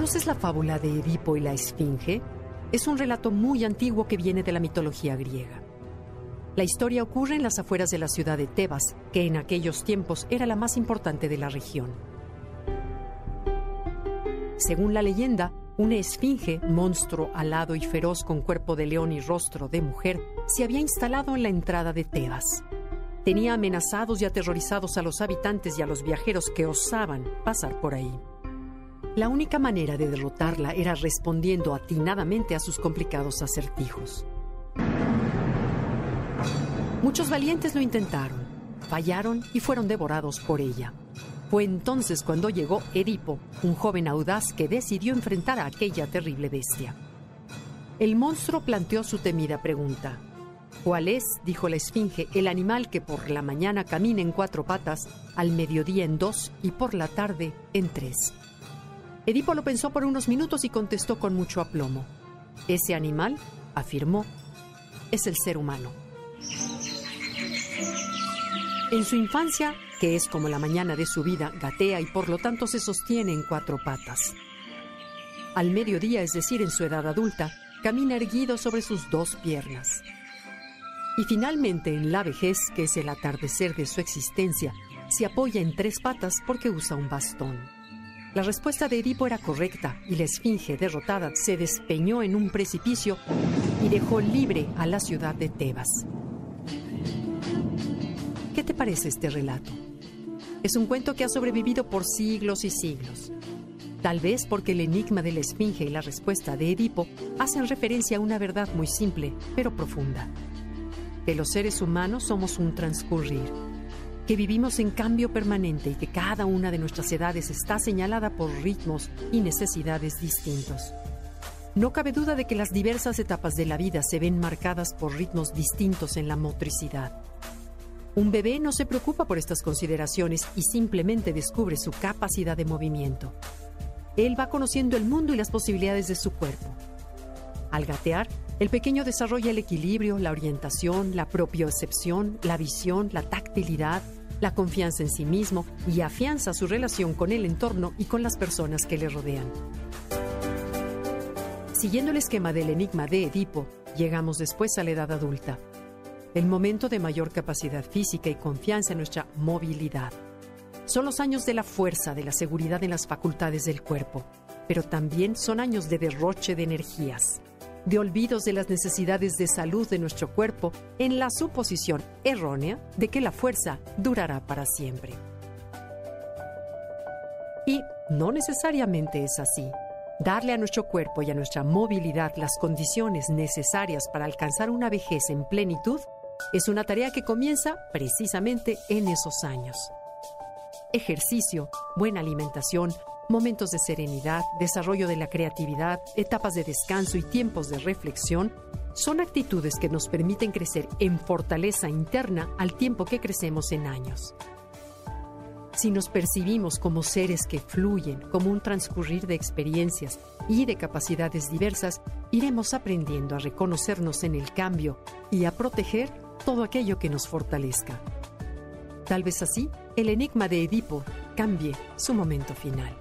¿Conoces la fábula de Edipo y la Esfinge? Es un relato muy antiguo que viene de la mitología griega. La historia ocurre en las afueras de la ciudad de Tebas, que en aquellos tiempos era la más importante de la región. Según la leyenda, una esfinge, monstruo alado y feroz con cuerpo de león y rostro de mujer, se había instalado en la entrada de Tebas. Tenía amenazados y aterrorizados a los habitantes y a los viajeros que osaban pasar por ahí. La única manera de derrotarla era respondiendo atinadamente a sus complicados acertijos. Muchos valientes lo intentaron, fallaron y fueron devorados por ella. Fue entonces cuando llegó Edipo, un joven audaz que decidió enfrentar a aquella terrible bestia. El monstruo planteó su temida pregunta. ¿Cuál es, dijo la esfinge, el animal que por la mañana camina en cuatro patas, al mediodía en dos y por la tarde en tres? Edipo lo pensó por unos minutos y contestó con mucho aplomo. Ese animal, afirmó, es el ser humano. En su infancia, que es como la mañana de su vida, gatea y por lo tanto se sostiene en cuatro patas. Al mediodía, es decir, en su edad adulta, camina erguido sobre sus dos piernas. Y finalmente, en la vejez, que es el atardecer de su existencia, se apoya en tres patas porque usa un bastón. La respuesta de Edipo era correcta y la esfinge derrotada se despeñó en un precipicio y dejó libre a la ciudad de Tebas. ¿Qué te parece este relato? Es un cuento que ha sobrevivido por siglos y siglos. Tal vez porque el enigma de la esfinge y la respuesta de Edipo hacen referencia a una verdad muy simple, pero profunda. Que los seres humanos somos un transcurrir, que vivimos en cambio permanente y que cada una de nuestras edades está señalada por ritmos y necesidades distintos. No cabe duda de que las diversas etapas de la vida se ven marcadas por ritmos distintos en la motricidad. Un bebé no se preocupa por estas consideraciones y simplemente descubre su capacidad de movimiento. Él va conociendo el mundo y las posibilidades de su cuerpo. Al gatear, el pequeño desarrolla el equilibrio, la orientación, la propiocepción, la visión, la tactilidad, la confianza en sí mismo y afianza su relación con el entorno y con las personas que le rodean. Siguiendo el esquema del enigma de Edipo, llegamos después a la edad adulta el momento de mayor capacidad física y confianza en nuestra movilidad. Son los años de la fuerza, de la seguridad en las facultades del cuerpo, pero también son años de derroche de energías, de olvidos de las necesidades de salud de nuestro cuerpo en la suposición errónea de que la fuerza durará para siempre. Y no necesariamente es así. Darle a nuestro cuerpo y a nuestra movilidad las condiciones necesarias para alcanzar una vejez en plenitud es una tarea que comienza precisamente en esos años. Ejercicio, buena alimentación, momentos de serenidad, desarrollo de la creatividad, etapas de descanso y tiempos de reflexión son actitudes que nos permiten crecer en fortaleza interna al tiempo que crecemos en años. Si nos percibimos como seres que fluyen, como un transcurrir de experiencias y de capacidades diversas, iremos aprendiendo a reconocernos en el cambio y a proteger todo aquello que nos fortalezca. Tal vez así, el enigma de Edipo cambie su momento final.